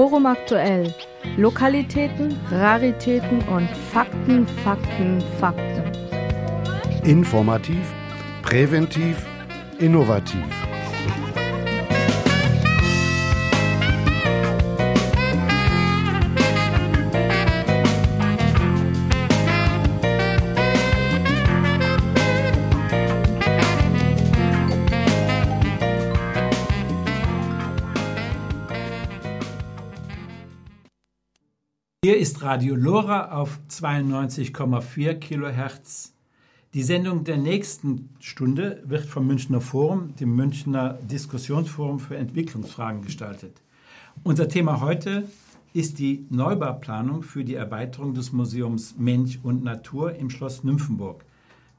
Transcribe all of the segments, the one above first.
Forum aktuell. Lokalitäten, Raritäten und Fakten, Fakten, Fakten. Informativ, präventiv, innovativ. Radio Lora auf 92,4 Kilohertz. Die Sendung der nächsten Stunde wird vom Münchner Forum, dem Münchner Diskussionsforum für Entwicklungsfragen gestaltet. Unser Thema heute ist die Neubauplanung für die Erweiterung des Museums Mensch und Natur im Schloss Nymphenburg,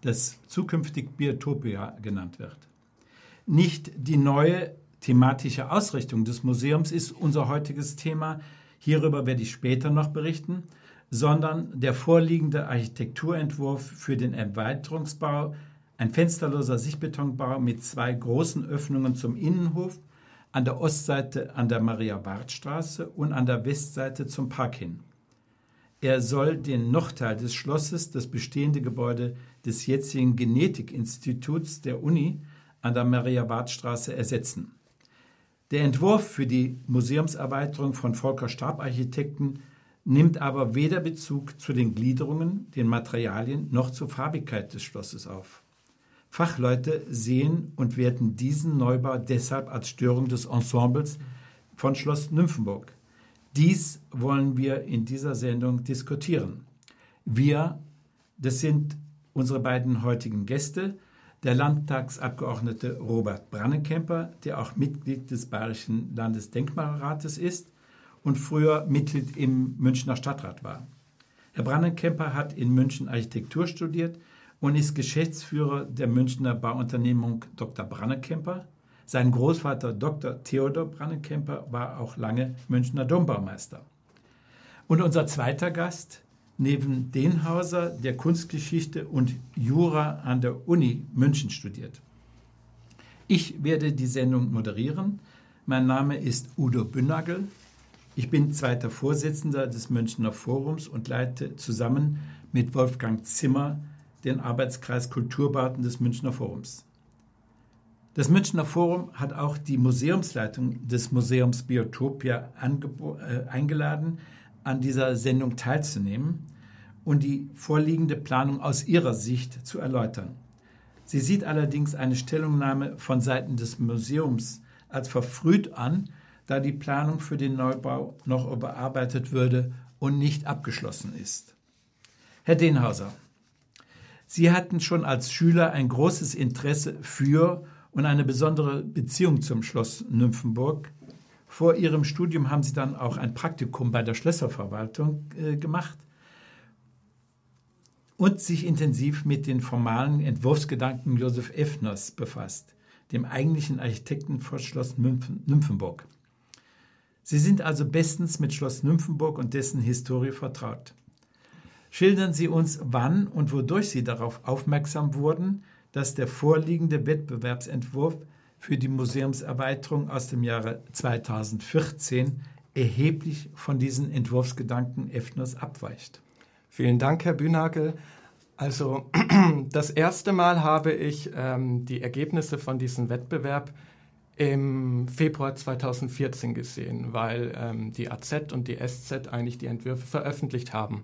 das zukünftig Biotopia genannt wird. Nicht die neue thematische Ausrichtung des Museums ist unser heutiges Thema, hierüber werde ich später noch berichten, sondern der vorliegende Architekturentwurf für den Erweiterungsbau, ein fensterloser Sichtbetonbau mit zwei großen Öffnungen zum Innenhof, an der Ostseite an der Maria-Barth-Straße und an der Westseite zum Park hin. Er soll den Nordteil des Schlosses, das bestehende Gebäude des jetzigen Genetikinstituts der Uni an der Maria-Barth-Straße ersetzen. Der Entwurf für die Museumserweiterung von Volker Stab Architekten nimmt aber weder Bezug zu den Gliederungen, den Materialien noch zur Farbigkeit des Schlosses auf. Fachleute sehen und werten diesen Neubau deshalb als Störung des Ensembles von Schloss Nymphenburg. Dies wollen wir in dieser Sendung diskutieren. Wir, das sind unsere beiden heutigen Gäste, der Landtagsabgeordnete Robert Brannekemper, der auch Mitglied des Bayerischen Landesdenkmalrates ist und früher Mitglied im Münchner Stadtrat war. Herr Brannekemper hat in München Architektur studiert und ist Geschäftsführer der Münchner Bauunternehmung Dr. Brannekemper. Sein Großvater Dr. Theodor Brannekemper war auch lange Münchner Dombaumeister. Und unser zweiter Gast neben Denhauser der Kunstgeschichte und Jura an der Uni München studiert. Ich werde die Sendung moderieren. Mein Name ist Udo Bünnagel. Ich bin zweiter Vorsitzender des Münchner Forums und leite zusammen mit Wolfgang Zimmer den Arbeitskreis Kulturbauten des Münchner Forums. Das Münchner Forum hat auch die Museumsleitung des Museums Biotopia äh, eingeladen, an dieser Sendung teilzunehmen und die vorliegende Planung aus ihrer Sicht zu erläutern. Sie sieht allerdings eine Stellungnahme von Seiten des Museums als verfrüht an, da die Planung für den Neubau noch überarbeitet würde und nicht abgeschlossen ist. Herr Denhauser, Sie hatten schon als Schüler ein großes Interesse für und eine besondere Beziehung zum Schloss Nymphenburg. Vor Ihrem Studium haben Sie dann auch ein Praktikum bei der Schlösserverwaltung äh, gemacht und sich intensiv mit den formalen Entwurfsgedanken Josef Effners befasst, dem eigentlichen Architekten vor Schloss Nymphenburg. Sie sind also bestens mit Schloss Nymphenburg und dessen Historie vertraut. Schildern Sie uns, wann und wodurch Sie darauf aufmerksam wurden, dass der vorliegende Wettbewerbsentwurf für die Museumserweiterung aus dem Jahre 2014 erheblich von diesen Entwurfsgedanken Effners abweicht. Vielen Dank, Herr Bühnagel. Also das erste Mal habe ich ähm, die Ergebnisse von diesem Wettbewerb im Februar 2014 gesehen, weil ähm, die AZ und die SZ eigentlich die Entwürfe veröffentlicht haben.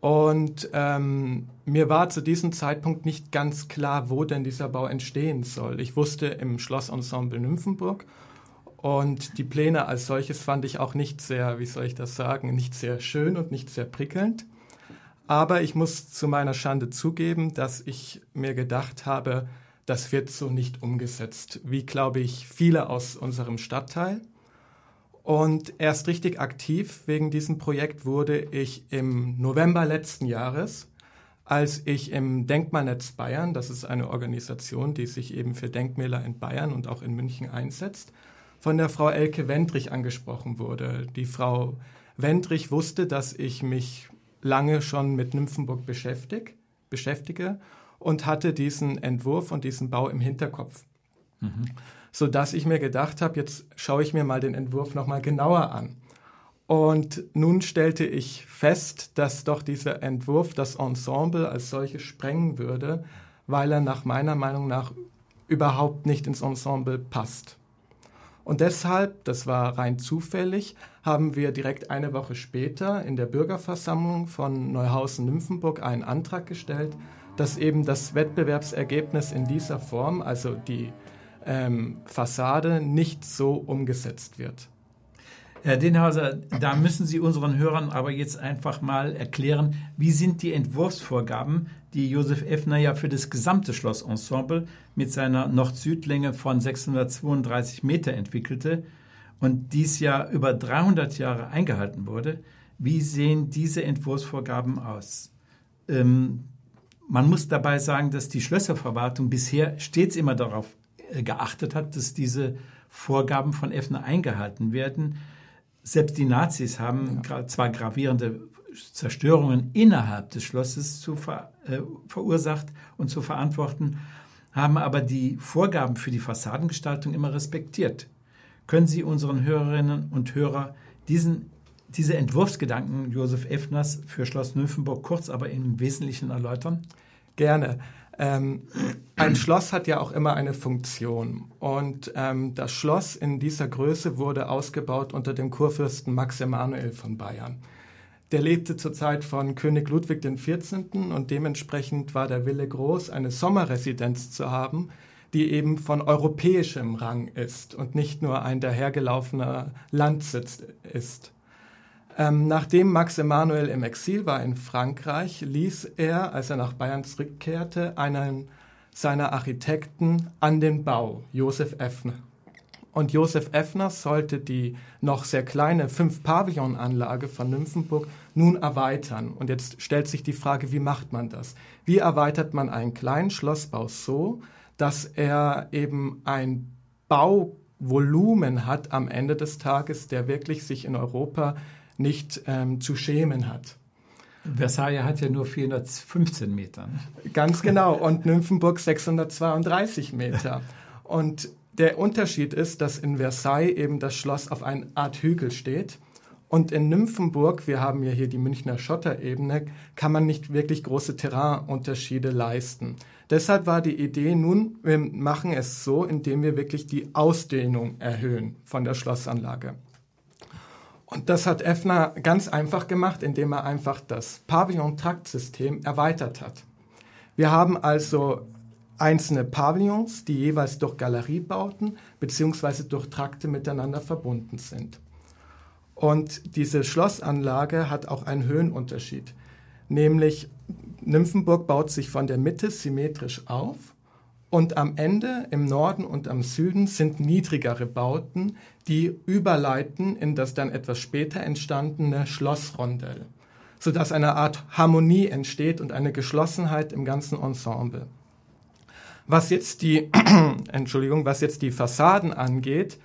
Und ähm, mir war zu diesem Zeitpunkt nicht ganz klar, wo denn dieser Bau entstehen soll. Ich wusste im Schlossensemble Nymphenburg und die Pläne als solches fand ich auch nicht sehr, wie soll ich das sagen, nicht sehr schön und nicht sehr prickelnd. Aber ich muss zu meiner Schande zugeben, dass ich mir gedacht habe, das wird so nicht umgesetzt, wie glaube ich viele aus unserem Stadtteil. Und erst richtig aktiv wegen diesem Projekt wurde ich im November letzten Jahres, als ich im Denkmalnetz Bayern, das ist eine Organisation, die sich eben für Denkmäler in Bayern und auch in München einsetzt, von der Frau Elke Wendrich angesprochen wurde. Die Frau Wendrich wusste, dass ich mich lange schon mit Nymphenburg beschäftigt, beschäftige und hatte diesen Entwurf und diesen Bau im Hinterkopf. Mhm. Sodass ich mir gedacht habe, jetzt schaue ich mir mal den Entwurf nochmal genauer an. Und nun stellte ich fest, dass doch dieser Entwurf das Ensemble als solches sprengen würde, weil er nach meiner Meinung nach überhaupt nicht ins Ensemble passt. Und deshalb, das war rein zufällig, haben wir direkt eine Woche später in der Bürgerversammlung von Neuhausen-Nymphenburg einen Antrag gestellt, dass eben das Wettbewerbsergebnis in dieser Form, also die ähm, Fassade, nicht so umgesetzt wird. Herr Denhauser, da müssen Sie unseren Hörern aber jetzt einfach mal erklären, wie sind die Entwurfsvorgaben, die Josef Effner ja für das gesamte Schlossensemble mit seiner Nord-Süd-Länge von 632 Meter entwickelte und dies ja über 300 Jahre eingehalten wurde. Wie sehen diese Entwurfsvorgaben aus? Ähm, man muss dabei sagen, dass die Schlösserverwaltung bisher stets immer darauf geachtet hat, dass diese Vorgaben von Effner eingehalten werden. Selbst die Nazis haben ja. zwar gravierende Zerstörungen innerhalb des Schlosses zu ver, äh, verursacht und zu verantworten, haben aber die Vorgaben für die Fassadengestaltung immer respektiert. Können Sie unseren Hörerinnen und Hörern diesen, diese Entwurfsgedanken Josef Effners für Schloss Nymphenburg kurz, aber im Wesentlichen erläutern? Gerne. Ähm, ein Schloss hat ja auch immer eine Funktion. Und ähm, das Schloss in dieser Größe wurde ausgebaut unter dem Kurfürsten Max Emanuel von Bayern. Der lebte zur Zeit von König Ludwig XIV. und dementsprechend war der Wille groß, eine Sommerresidenz zu haben, die eben von europäischem Rang ist und nicht nur ein dahergelaufener Landsitz ist. Ähm, nachdem Max Emanuel im Exil war in Frankreich, ließ er, als er nach Bayern zurückkehrte, einen seiner Architekten an den Bau, Josef Effner. Und Josef Effner sollte die noch sehr kleine Fünf-Pavillon-Anlage von Nymphenburg nun erweitern. Und jetzt stellt sich die Frage, wie macht man das? Wie erweitert man einen kleinen Schlossbau so, dass er eben ein Bauvolumen hat am Ende des Tages, der wirklich sich in Europa nicht ähm, zu schämen hat. Versailles hat ja nur 415 Meter. Ganz genau. Und Nymphenburg 632 Meter. Und der Unterschied ist, dass in Versailles eben das Schloss auf einer Art Hügel steht. Und in Nymphenburg, wir haben ja hier die Münchner Schotterebene, kann man nicht wirklich große Terrainunterschiede leisten. Deshalb war die Idee, nun, wir machen es so, indem wir wirklich die Ausdehnung erhöhen von der Schlossanlage. Und das hat Effner ganz einfach gemacht, indem er einfach das Pavillon-Traktsystem erweitert hat. Wir haben also einzelne Pavillons, die jeweils durch Galeriebauten bzw. durch Trakte miteinander verbunden sind. Und diese Schlossanlage hat auch einen Höhenunterschied, nämlich Nymphenburg baut sich von der Mitte symmetrisch auf und am Ende, im Norden und am Süden, sind niedrigere Bauten, die überleiten in das dann etwas später entstandene Schlossrondell, sodass eine Art Harmonie entsteht und eine Geschlossenheit im ganzen Ensemble. Was jetzt die, Entschuldigung, was jetzt die Fassaden angeht,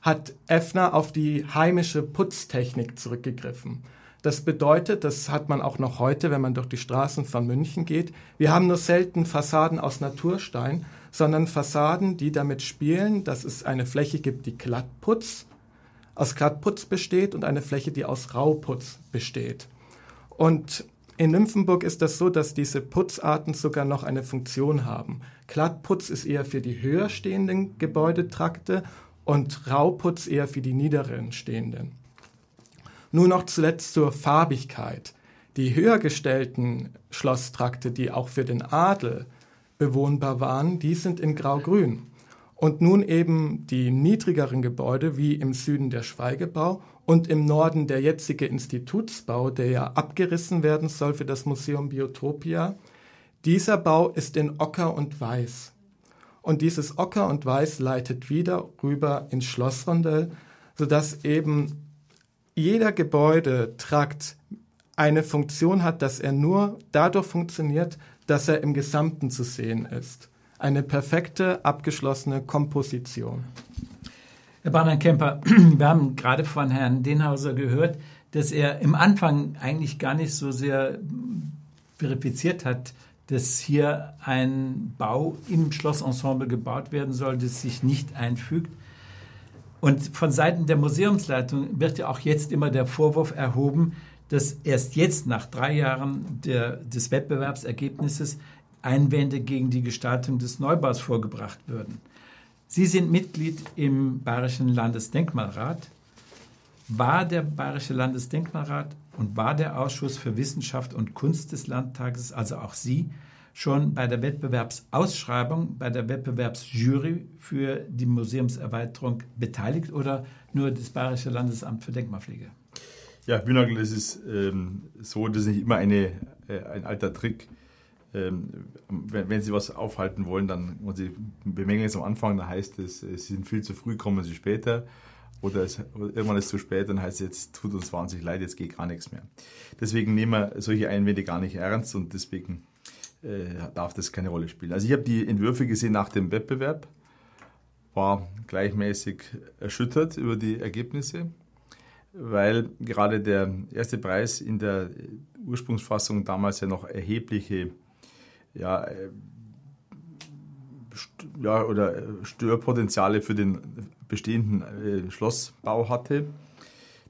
hat Effner auf die heimische Putztechnik zurückgegriffen. Das bedeutet, das hat man auch noch heute, wenn man durch die Straßen von München geht, wir haben nur selten Fassaden aus Naturstein, sondern Fassaden, die damit spielen, dass es eine Fläche gibt, die Glattputz, aus Glattputz besteht und eine Fläche, die aus Rauputz besteht. Und in Nymphenburg ist das so, dass diese Putzarten sogar noch eine Funktion haben. Glattputz ist eher für die höher stehenden Gebäudetrakte und Rauputz eher für die niederen stehenden. Nur noch zuletzt zur Farbigkeit. Die höher gestellten Schlosstrakte, die auch für den Adel bewohnbar waren, die sind in Grau-Grün. Und nun eben die niedrigeren Gebäude wie im Süden der Schweigebau und im Norden der jetzige Institutsbau, der ja abgerissen werden soll für das Museum Biotopia. Dieser Bau ist in Ocker und Weiß. Und dieses Ocker und Weiß leitet wieder rüber ins Schlossrondell, sodass eben jeder Gebäudetrakt eine Funktion hat, dass er nur dadurch funktioniert, dass er im Gesamten zu sehen ist. Eine perfekte, abgeschlossene Komposition. Herr Barner-Kemper, wir haben gerade von Herrn Denhauser gehört, dass er im Anfang eigentlich gar nicht so sehr verifiziert hat, dass hier ein Bau im Schlossensemble gebaut werden soll, das sich nicht einfügt. Und von Seiten der Museumsleitung wird ja auch jetzt immer der Vorwurf erhoben, dass erst jetzt nach drei Jahren der, des Wettbewerbsergebnisses Einwände gegen die Gestaltung des Neubaus vorgebracht würden. Sie sind Mitglied im Bayerischen Landesdenkmalrat. War der Bayerische Landesdenkmalrat und war der Ausschuss für Wissenschaft und Kunst des Landtages, also auch Sie, schon bei der Wettbewerbsausschreibung, bei der Wettbewerbsjury für die Museumserweiterung beteiligt oder nur das Bayerische Landesamt für Denkmalpflege? Ja, Bühnagel, es ist ähm, so, das ist nicht immer eine, äh, ein alter Trick. Ähm, wenn, wenn, Sie was aufhalten wollen, dann und Sie bemängeln es am Anfang, dann heißt es, Sie sind viel zu früh, kommen Sie später. Oder, es, irgendwann ist es zu spät, dann heißt es, jetzt tut uns wahnsinnig leid, jetzt geht gar nichts mehr. Deswegen nehmen wir solche Einwände gar nicht ernst und deswegen äh, darf das keine Rolle spielen. Also ich habe die Entwürfe gesehen nach dem Wettbewerb, war gleichmäßig erschüttert über die Ergebnisse, weil gerade der erste Preis in der Ursprungsfassung damals ja noch erhebliche ja, äh, ja, oder Störpotenziale für den bestehenden äh, Schlossbau hatte.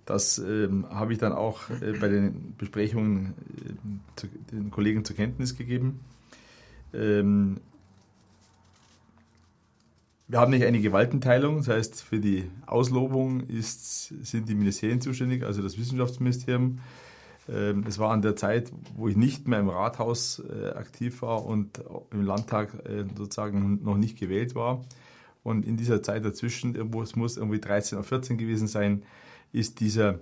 Das ähm, habe ich dann auch äh, bei den Besprechungen äh, zu, den Kollegen zur Kenntnis gegeben. Ähm, wir haben nicht eine Gewaltenteilung, das heißt, für die Auslobung ist, sind die Ministerien zuständig, also das Wissenschaftsministerium. Ähm, es war an der Zeit, wo ich nicht mehr im Rathaus äh, aktiv war und im Landtag äh, sozusagen noch nicht gewählt war. Und in dieser Zeit dazwischen, irgendwo, es muss irgendwie 13 oder 14 gewesen sein, ist dieser,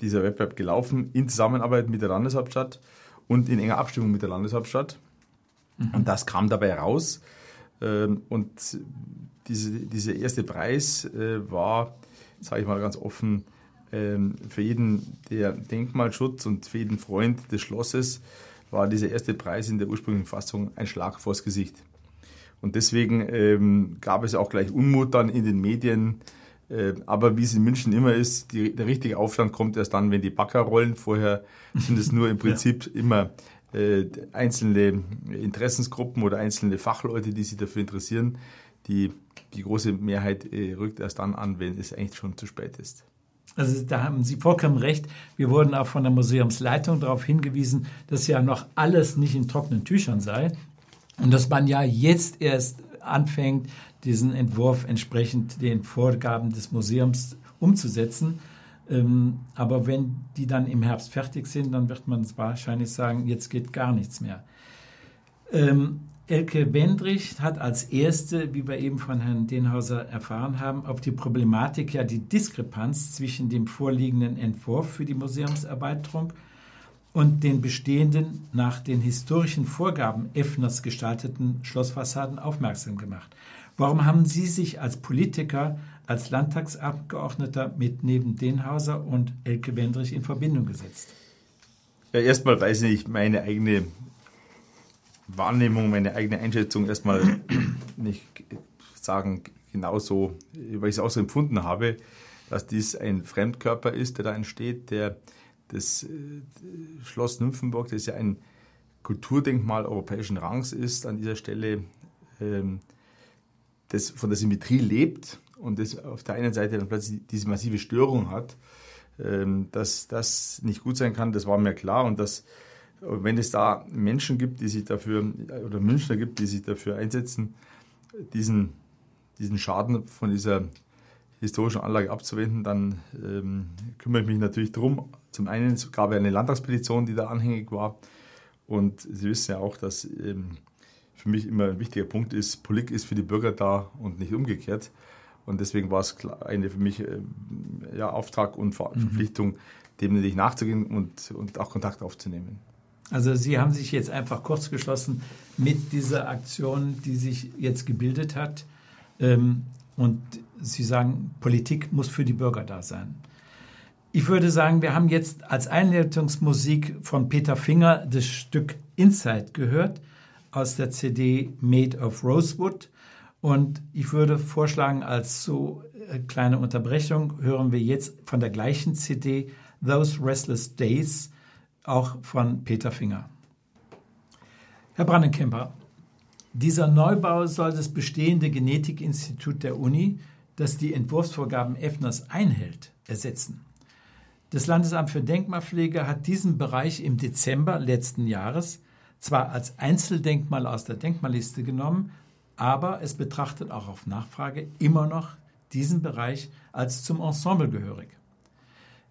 dieser Wettbewerb gelaufen in Zusammenarbeit mit der Landeshauptstadt und in enger Abstimmung mit der Landeshauptstadt. Mhm. Und das kam dabei raus. Ähm, und diese, dieser erste Preis äh, war, sage ich mal ganz offen, ähm, für jeden, der Denkmalschutz und für jeden Freund des Schlosses, war dieser erste Preis in der ursprünglichen Fassung ein Schlag vors Gesicht. Und deswegen ähm, gab es auch gleich Unmut dann in den Medien. Äh, aber wie es in München immer ist, die, der richtige Aufstand kommt erst dann, wenn die Backer rollen. Vorher sind es nur im Prinzip ja. immer äh, einzelne Interessensgruppen oder einzelne Fachleute, die sich dafür interessieren. Die, die große Mehrheit äh, rückt erst dann an, wenn es eigentlich schon zu spät ist. Also da haben Sie vollkommen recht. Wir wurden auch von der Museumsleitung darauf hingewiesen, dass ja noch alles nicht in trockenen Tüchern sei. Und dass man ja jetzt erst anfängt, diesen Entwurf entsprechend den Vorgaben des Museums umzusetzen. Ähm, aber wenn die dann im Herbst fertig sind, dann wird man wahrscheinlich sagen, jetzt geht gar nichts mehr. Ähm, Elke Wendrich hat als erste, wie wir eben von Herrn Denhauser erfahren haben, auf die Problematik ja die Diskrepanz zwischen dem vorliegenden Entwurf für die Museumserweiterung und den bestehenden, nach den historischen Vorgaben Effners gestalteten Schlossfassaden aufmerksam gemacht. Warum haben Sie sich als Politiker, als Landtagsabgeordneter mit neben Denhauser und Elke Wendrich in Verbindung gesetzt? Ja, erstmal weiß ich meine eigene Wahrnehmung, meine eigene Einschätzung erstmal nicht sagen, genauso, weil ich es auch so empfunden habe, dass dies ein Fremdkörper ist, der da entsteht, der das äh, Schloss Nymphenburg, das ja ein Kulturdenkmal europäischen Rangs ist, an dieser Stelle ähm, das von der Symmetrie lebt und das auf der einen Seite dann plötzlich diese massive Störung hat, ähm, dass das nicht gut sein kann, das war mir klar und dass wenn es da Menschen gibt, die sich dafür oder Münchner gibt, die sich dafür einsetzen, diesen, diesen Schaden von dieser historischen Anlage abzuwenden, dann ähm, kümmere ich mich natürlich darum. Zum einen gab es eine Landtagspetition, die da anhängig war. Und Sie wissen ja auch, dass ähm, für mich immer ein wichtiger Punkt ist, Politik ist für die Bürger da und nicht umgekehrt. Und deswegen war es eine für mich äh, ja, Auftrag und mhm. Verpflichtung, dem natürlich nachzugehen und, und auch Kontakt aufzunehmen. Also Sie haben sich jetzt einfach kurz geschlossen mit dieser Aktion, die sich jetzt gebildet hat. Ähm, und Sie sagen, Politik muss für die Bürger da sein. Ich würde sagen, wir haben jetzt als Einleitungsmusik von Peter Finger das Stück Inside gehört aus der CD Made of Rosewood. Und ich würde vorschlagen, als so äh, kleine Unterbrechung hören wir jetzt von der gleichen CD Those Restless Days, auch von Peter Finger. Herr Brannenkemper, dieser Neubau soll das bestehende Genetikinstitut der Uni, das die Entwurfsvorgaben Effners einhält, ersetzen. Das Landesamt für Denkmalpflege hat diesen Bereich im Dezember letzten Jahres zwar als Einzeldenkmal aus der Denkmalliste genommen, aber es betrachtet auch auf Nachfrage immer noch diesen Bereich als zum Ensemble gehörig.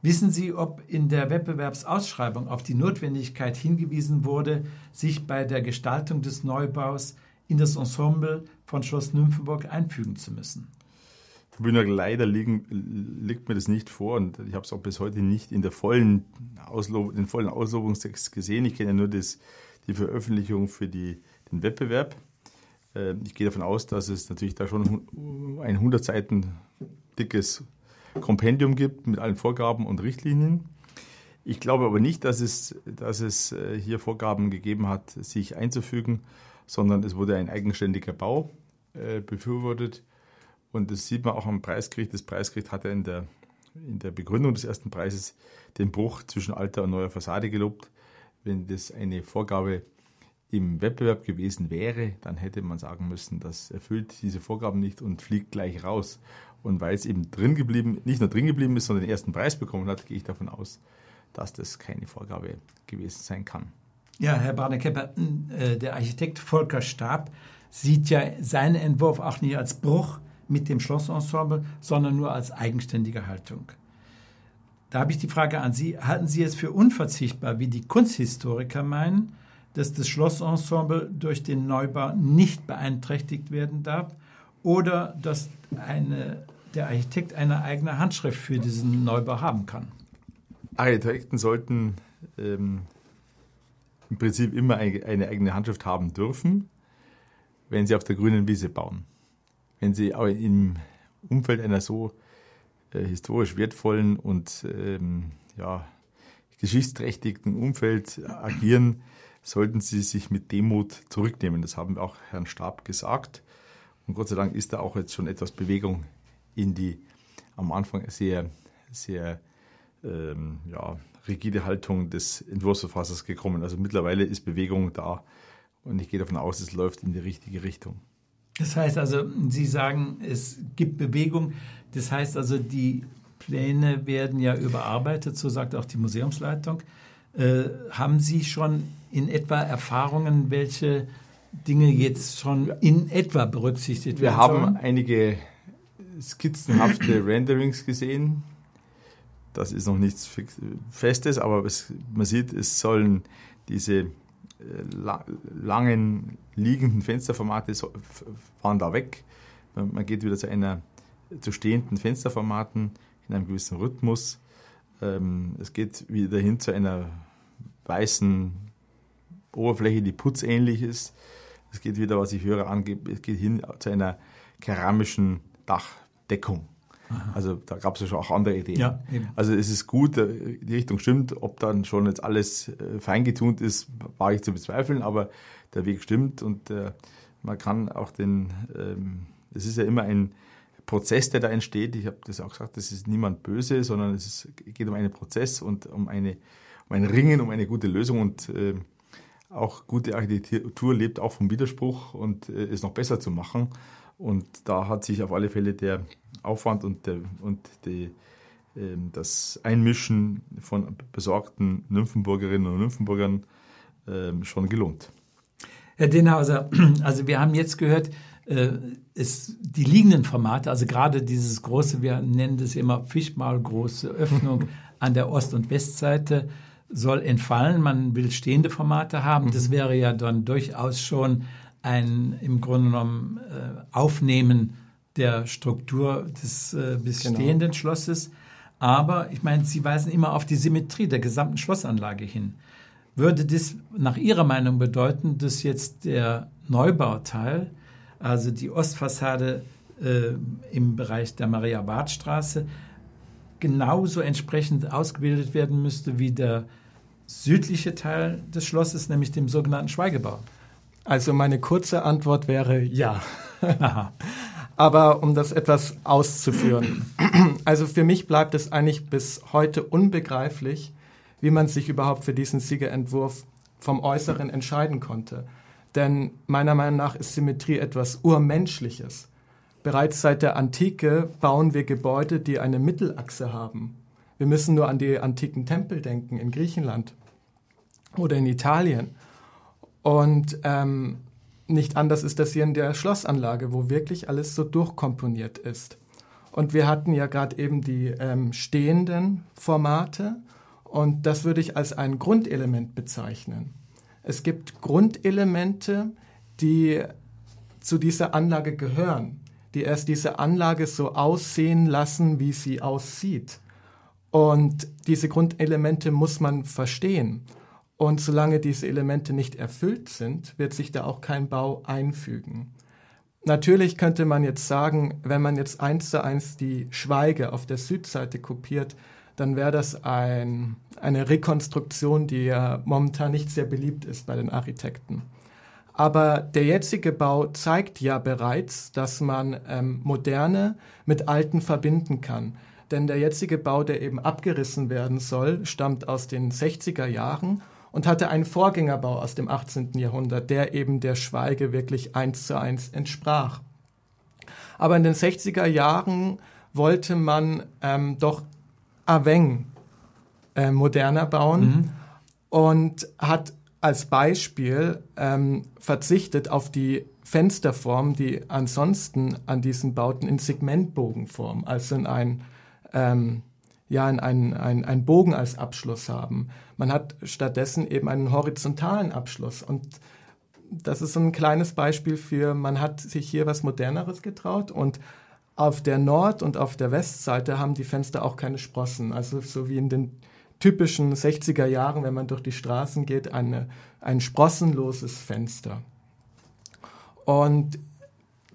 Wissen Sie, ob in der Wettbewerbsausschreibung auf die Notwendigkeit hingewiesen wurde, sich bei der Gestaltung des Neubaus in das Ensemble von Schloss Nymphenburg einfügen zu müssen? Herr Bühner, leider liegen, liegt mir das nicht vor und ich habe es auch bis heute nicht in der vollen Auslob, den vollen Auslobungstext gesehen. Ich kenne nur das, die Veröffentlichung für die, den Wettbewerb. Ähm, ich gehe davon aus, dass es natürlich da schon ein 100 Seiten dickes Kompendium gibt mit allen Vorgaben und Richtlinien. Ich glaube aber nicht, dass es, dass es äh, hier Vorgaben gegeben hat, sich einzufügen, sondern es wurde ein eigenständiger Bau äh, befürwortet. Und das sieht man auch am Preisgericht. Das Preisgericht hat ja in der, in der Begründung des ersten Preises den Bruch zwischen alter und neuer Fassade gelobt. Wenn das eine Vorgabe im Wettbewerb gewesen wäre, dann hätte man sagen müssen, das erfüllt diese Vorgaben nicht und fliegt gleich raus. Und weil es eben drin geblieben, nicht nur drin geblieben ist, sondern den ersten Preis bekommen hat, gehe ich davon aus, dass das keine Vorgabe gewesen sein kann. Ja, Herr Barnekepper, äh, der Architekt Volker Stab sieht ja seinen Entwurf auch nicht als Bruch mit dem Schlossensemble, sondern nur als eigenständige Haltung. Da habe ich die Frage an Sie, halten Sie es für unverzichtbar, wie die Kunsthistoriker meinen, dass das Schlossensemble durch den Neubau nicht beeinträchtigt werden darf oder dass eine, der Architekt eine eigene Handschrift für diesen Neubau haben kann. Architekten sollten ähm, im Prinzip immer eine, eine, eigene Handschrift haben dürfen, wenn sie auf der grünen Wiese bauen. Wenn sie aber im Umfeld einer so äh, historisch wertvollen und ähm, ja, geschichtsträchtigen Umfeld agieren, sollten sie sich mit Demut zurücknehmen. Das haben auch Herrn Stab gesagt. Und Gott sei Dank ist da auch jetzt schon etwas Bewegung in die am Anfang sehr, sehr ähm, ja, rigide Haltung des Entwurfsverfassers gekommen. Also mittlerweile ist Bewegung da und ich gehe davon aus, es läuft in die richtige Richtung. Das heißt also, Sie sagen, es gibt Bewegung. Das heißt also, die Pläne werden ja überarbeitet, so sagt auch die Museumsleitung. Äh, haben Sie schon in etwa Erfahrungen, welche Dinge jetzt schon in etwa berücksichtigt werden? Wir haben sollen? einige skizzenhafte Renderings gesehen. Das ist noch nichts Festes, aber es, man sieht, es sollen diese langen liegenden Fensterformate so, fahren da weg. Man, man, geht wieder zu einer zu stehenden Fensterformaten in einem gewissen Rhythmus. Ähm, es geht wieder hin zu einer weißen Oberfläche, die putzähnlich ist. Es geht wieder, was ich höre, angeht, es geht hin zu einer keramischen Dachdeckung. Aha. Also da gab es ja schon auch andere Ideen. Ja, also es ist gut, äh, die Richtung stimmt. Ob dann schon jetzt alles äh, feingetunt ist, war ich zu bezweifeln, aber der Weg stimmt und äh, man kann auch den, ähm, es ist ja immer ein Prozess, der da entsteht. Ich habe das auch gesagt, das ist niemand böse, sondern es ist, geht um einen Prozess und um eine um ein Ringen, um eine gute Lösung und äh, auch gute Architektur lebt auch vom Widerspruch und äh, es noch besser zu machen. Und da hat sich auf alle Fälle der Aufwand und, der, und die, äh, das Einmischen von besorgten Nymphenburgerinnen und Nymphenburgern ähm, schon gelohnt. Herr Denhauser, also wir haben jetzt gehört, äh, ist die liegenden Formate, also gerade dieses große, wir nennen das immer Fischmaul, große Öffnung an der Ost- und Westseite, soll entfallen. Man will stehende Formate haben. Das mhm. wäre ja dann durchaus schon ein im Grunde genommen äh, Aufnehmen der Struktur des äh, bestehenden genau. Schlosses. Aber ich meine, Sie weisen immer auf die Symmetrie der gesamten Schlossanlage hin. Würde das nach Ihrer Meinung bedeuten, dass jetzt der Neubauteil, also die Ostfassade äh, im Bereich der Maria-Barth-Straße, genauso entsprechend ausgebildet werden müsste wie der südliche Teil des Schlosses, nämlich dem sogenannten Schweigebau? Also meine kurze Antwort wäre ja. Aber um das etwas auszuführen. Also für mich bleibt es eigentlich bis heute unbegreiflich, wie man sich überhaupt für diesen Siegerentwurf vom Äußeren entscheiden konnte. Denn meiner Meinung nach ist Symmetrie etwas Urmenschliches. Bereits seit der Antike bauen wir Gebäude, die eine Mittelachse haben. Wir müssen nur an die antiken Tempel denken in Griechenland oder in Italien. Und ähm, nicht anders ist das hier in der Schlossanlage, wo wirklich alles so durchkomponiert ist. Und wir hatten ja gerade eben die ähm, stehenden Formate und das würde ich als ein Grundelement bezeichnen. Es gibt Grundelemente, die zu dieser Anlage gehören, die erst diese Anlage so aussehen lassen, wie sie aussieht. Und diese Grundelemente muss man verstehen. Und solange diese Elemente nicht erfüllt sind, wird sich da auch kein Bau einfügen. Natürlich könnte man jetzt sagen, wenn man jetzt eins zu eins die Schweige auf der Südseite kopiert, dann wäre das ein, eine Rekonstruktion, die ja momentan nicht sehr beliebt ist bei den Architekten. Aber der jetzige Bau zeigt ja bereits, dass man ähm, moderne mit alten verbinden kann. Denn der jetzige Bau, der eben abgerissen werden soll, stammt aus den 60er Jahren und hatte einen Vorgängerbau aus dem 18. Jahrhundert, der eben der Schweige wirklich eins zu eins entsprach. Aber in den 60er Jahren wollte man ähm, doch Aveng äh, moderner bauen mhm. und hat als Beispiel ähm, verzichtet auf die Fensterform, die ansonsten an diesen Bauten in Segmentbogenform, also in ein ähm, ja in einen, einen, einen Bogen als Abschluss haben. Man hat stattdessen eben einen horizontalen Abschluss. Und das ist so ein kleines Beispiel für, man hat sich hier was Moderneres getraut und auf der Nord- und auf der Westseite haben die Fenster auch keine Sprossen. Also so wie in den typischen 60er Jahren, wenn man durch die Straßen geht, eine, ein sprossenloses Fenster. Und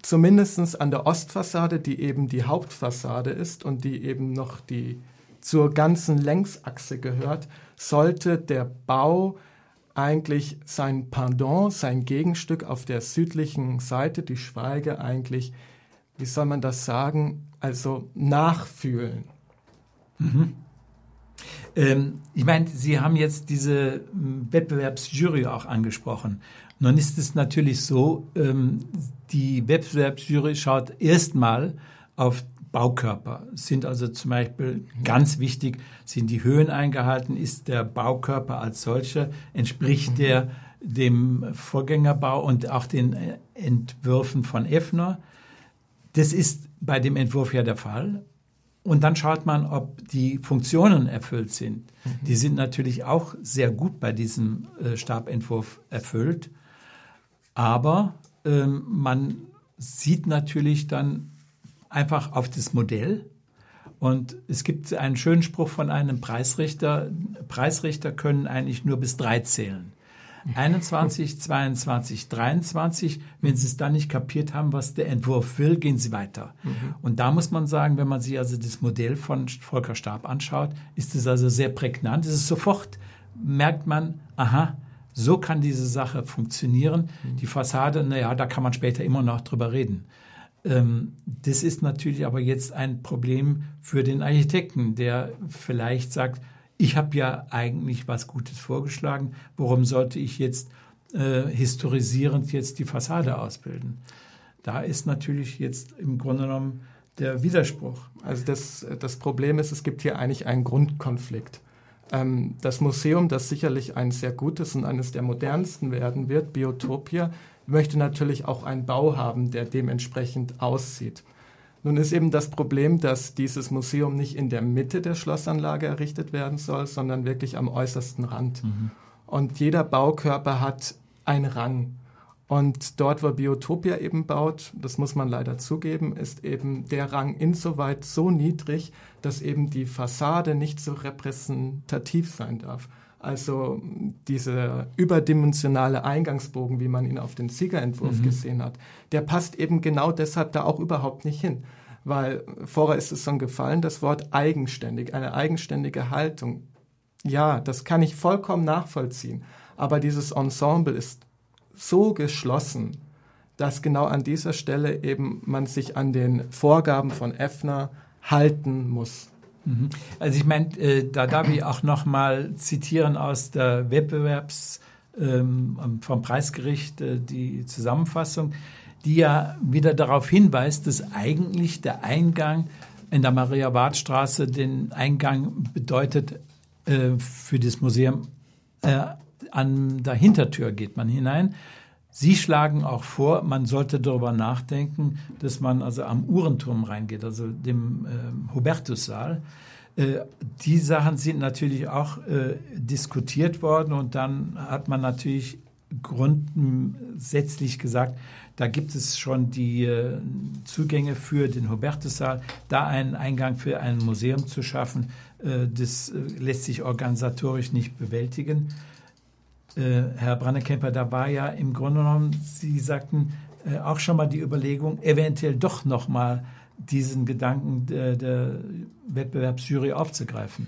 zumindest an der Ostfassade, die eben die Hauptfassade ist und die eben noch die zur ganzen Längsachse gehört, sollte der Bau eigentlich sein Pendant, sein Gegenstück auf der südlichen Seite, die Schweige eigentlich, wie soll man das sagen, also nachfühlen. Mhm. Ähm, ich meine, Sie haben jetzt diese hm, Wettbewerbsjury auch angesprochen. Nun ist es natürlich so, ähm, die Wettbewerbsjury schaut erstmal auf Baukörper. Sind also zum Beispiel ganz wichtig, sind die Höhen eingehalten, ist der Baukörper als solcher, entspricht mhm. der dem Vorgängerbau und auch den Entwürfen von Effner. Das ist bei dem Entwurf ja der Fall. Und dann schaut man, ob die Funktionen erfüllt sind. Mhm. Die sind natürlich auch sehr gut bei diesem äh, Stabentwurf erfüllt. Aber ähm, man sieht natürlich dann einfach auf das Modell. Und es gibt einen schönen Spruch von einem Preisrichter. Preisrichter können eigentlich nur bis drei zählen. 21, 22, 23. Wenn Sie es dann nicht kapiert haben, was der Entwurf will, gehen Sie weiter. Mhm. Und da muss man sagen, wenn man sich also das Modell von Volker Stab anschaut, ist es also sehr prägnant. Es ist sofort, merkt man, aha, so kann diese Sache funktionieren. Mhm. Die Fassade, naja, da kann man später immer noch drüber reden. Ähm, das ist natürlich aber jetzt ein Problem für den Architekten, der vielleicht sagt, ich habe ja eigentlich was Gutes vorgeschlagen, warum sollte ich jetzt äh, historisierend jetzt die Fassade ausbilden? Da ist natürlich jetzt im Grunde genommen der Widerspruch. Also das, das Problem ist, es gibt hier eigentlich einen Grundkonflikt. Ähm, das Museum, das sicherlich ein sehr gutes und eines der modernsten werden wird, Biotopia, möchte natürlich auch einen Bau haben, der dementsprechend aussieht. Nun ist eben das Problem, dass dieses Museum nicht in der Mitte der Schlossanlage errichtet werden soll, sondern wirklich am äußersten Rand. Mhm. Und jeder Baukörper hat einen Rang. Und dort, wo Biotopia eben baut, das muss man leider zugeben, ist eben der Rang insoweit so niedrig, dass eben die Fassade nicht so repräsentativ sein darf. Also dieser überdimensionale Eingangsbogen, wie man ihn auf den Siegerentwurf mhm. gesehen hat, der passt eben genau deshalb da auch überhaupt nicht hin. Weil vorher ist es schon gefallen, das Wort eigenständig, eine eigenständige Haltung. Ja, das kann ich vollkommen nachvollziehen. Aber dieses Ensemble ist so geschlossen, dass genau an dieser Stelle eben man sich an den Vorgaben von Effner halten muss. Mhm. Also ich meine, äh, da darf ich auch noch mal zitieren aus der Wettbewerbs ähm, vom Preisgericht äh, die Zusammenfassung, die ja wieder darauf hinweist, dass eigentlich der Eingang in der Maria-Ward-Straße den Eingang bedeutet äh, für das Museum. Äh, an der Hintertür geht man hinein. Sie schlagen auch vor, man sollte darüber nachdenken, dass man also am Uhrenturm reingeht, also dem äh, Hubertussaal. Die Sachen sind natürlich auch äh, diskutiert worden und dann hat man natürlich grundsätzlich gesagt, da gibt es schon die äh, Zugänge für den Hubertussaal, da einen Eingang für ein Museum zu schaffen, äh, das äh, lässt sich organisatorisch nicht bewältigen. Herr Brannekemper, da war ja im Grunde genommen, Sie sagten auch schon mal die Überlegung, eventuell doch noch mal diesen Gedanken der, der Wettbewerbsjury aufzugreifen?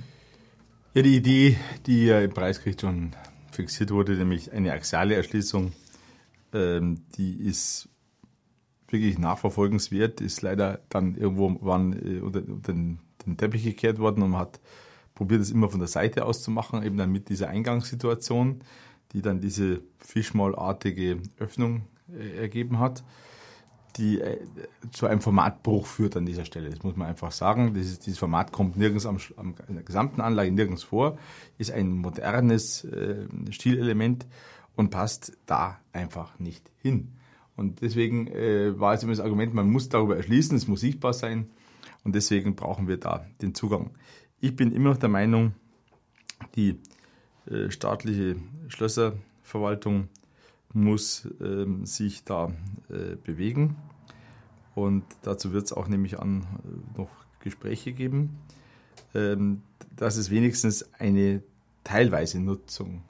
Ja, die Idee, die ja im Preisgericht schon fixiert wurde, nämlich eine axiale Erschließung, ähm, die ist wirklich nachverfolgenswert, ist leider dann irgendwo wann, äh, unter, unter den, den, Teppich gekehrt worden und man hat probiert, es immer von der Seite aus zu machen, eben dann mit dieser Eingangssituation, die dann diese Fischmaulartige Öffnung äh, ergeben hat die äh, zu einem Formatbruch führt an dieser Stelle. Das muss man einfach sagen. Dieses, dieses Format kommt nirgends am, am, in der gesamten Anlage nirgends vor, ist ein modernes äh, Stilelement und passt da einfach nicht hin. Und deswegen äh, war es immer das Argument, man muss darüber erschließen, es muss sichtbar sein und deswegen brauchen wir da den Zugang. Ich bin immer noch der Meinung, die staatliche Schlösserverwaltung muss ähm, sich da äh, bewegen. Und dazu wird es auch, nehme ich an, noch Gespräche geben, ähm, dass es wenigstens eine teilweise Nutzung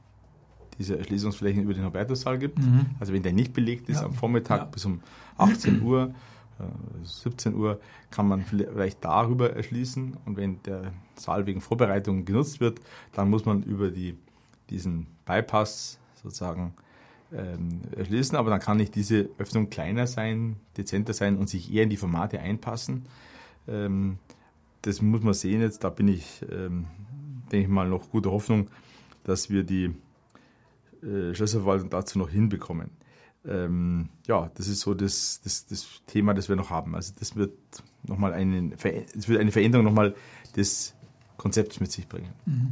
dieser Erschließungsflächen über den Hubertussaal gibt. Mhm. Also wenn der nicht belegt ist ja. am Vormittag ja. bis um 18 Uhr, äh, 17 Uhr, kann man vielleicht darüber erschließen. Und wenn der Saal wegen Vorbereitung genutzt wird, dann muss man über die, diesen Bypass sozusagen ähm, erschließen, aber dann kann nicht diese Öffnung kleiner sein, dezenter sein und sich eher in die Formate einpassen. Ähm, das muss man sehen jetzt. Da bin ich, ähm, denke ich mal, noch guter Hoffnung, dass wir die äh, Schlösserverwaltung dazu noch hinbekommen. Ähm, ja, das ist so das, das, das, Thema, das wir noch haben. Also das wird nochmal eine, es wird eine Veränderung nochmal des Konzepts mit sich bringen. Mhm.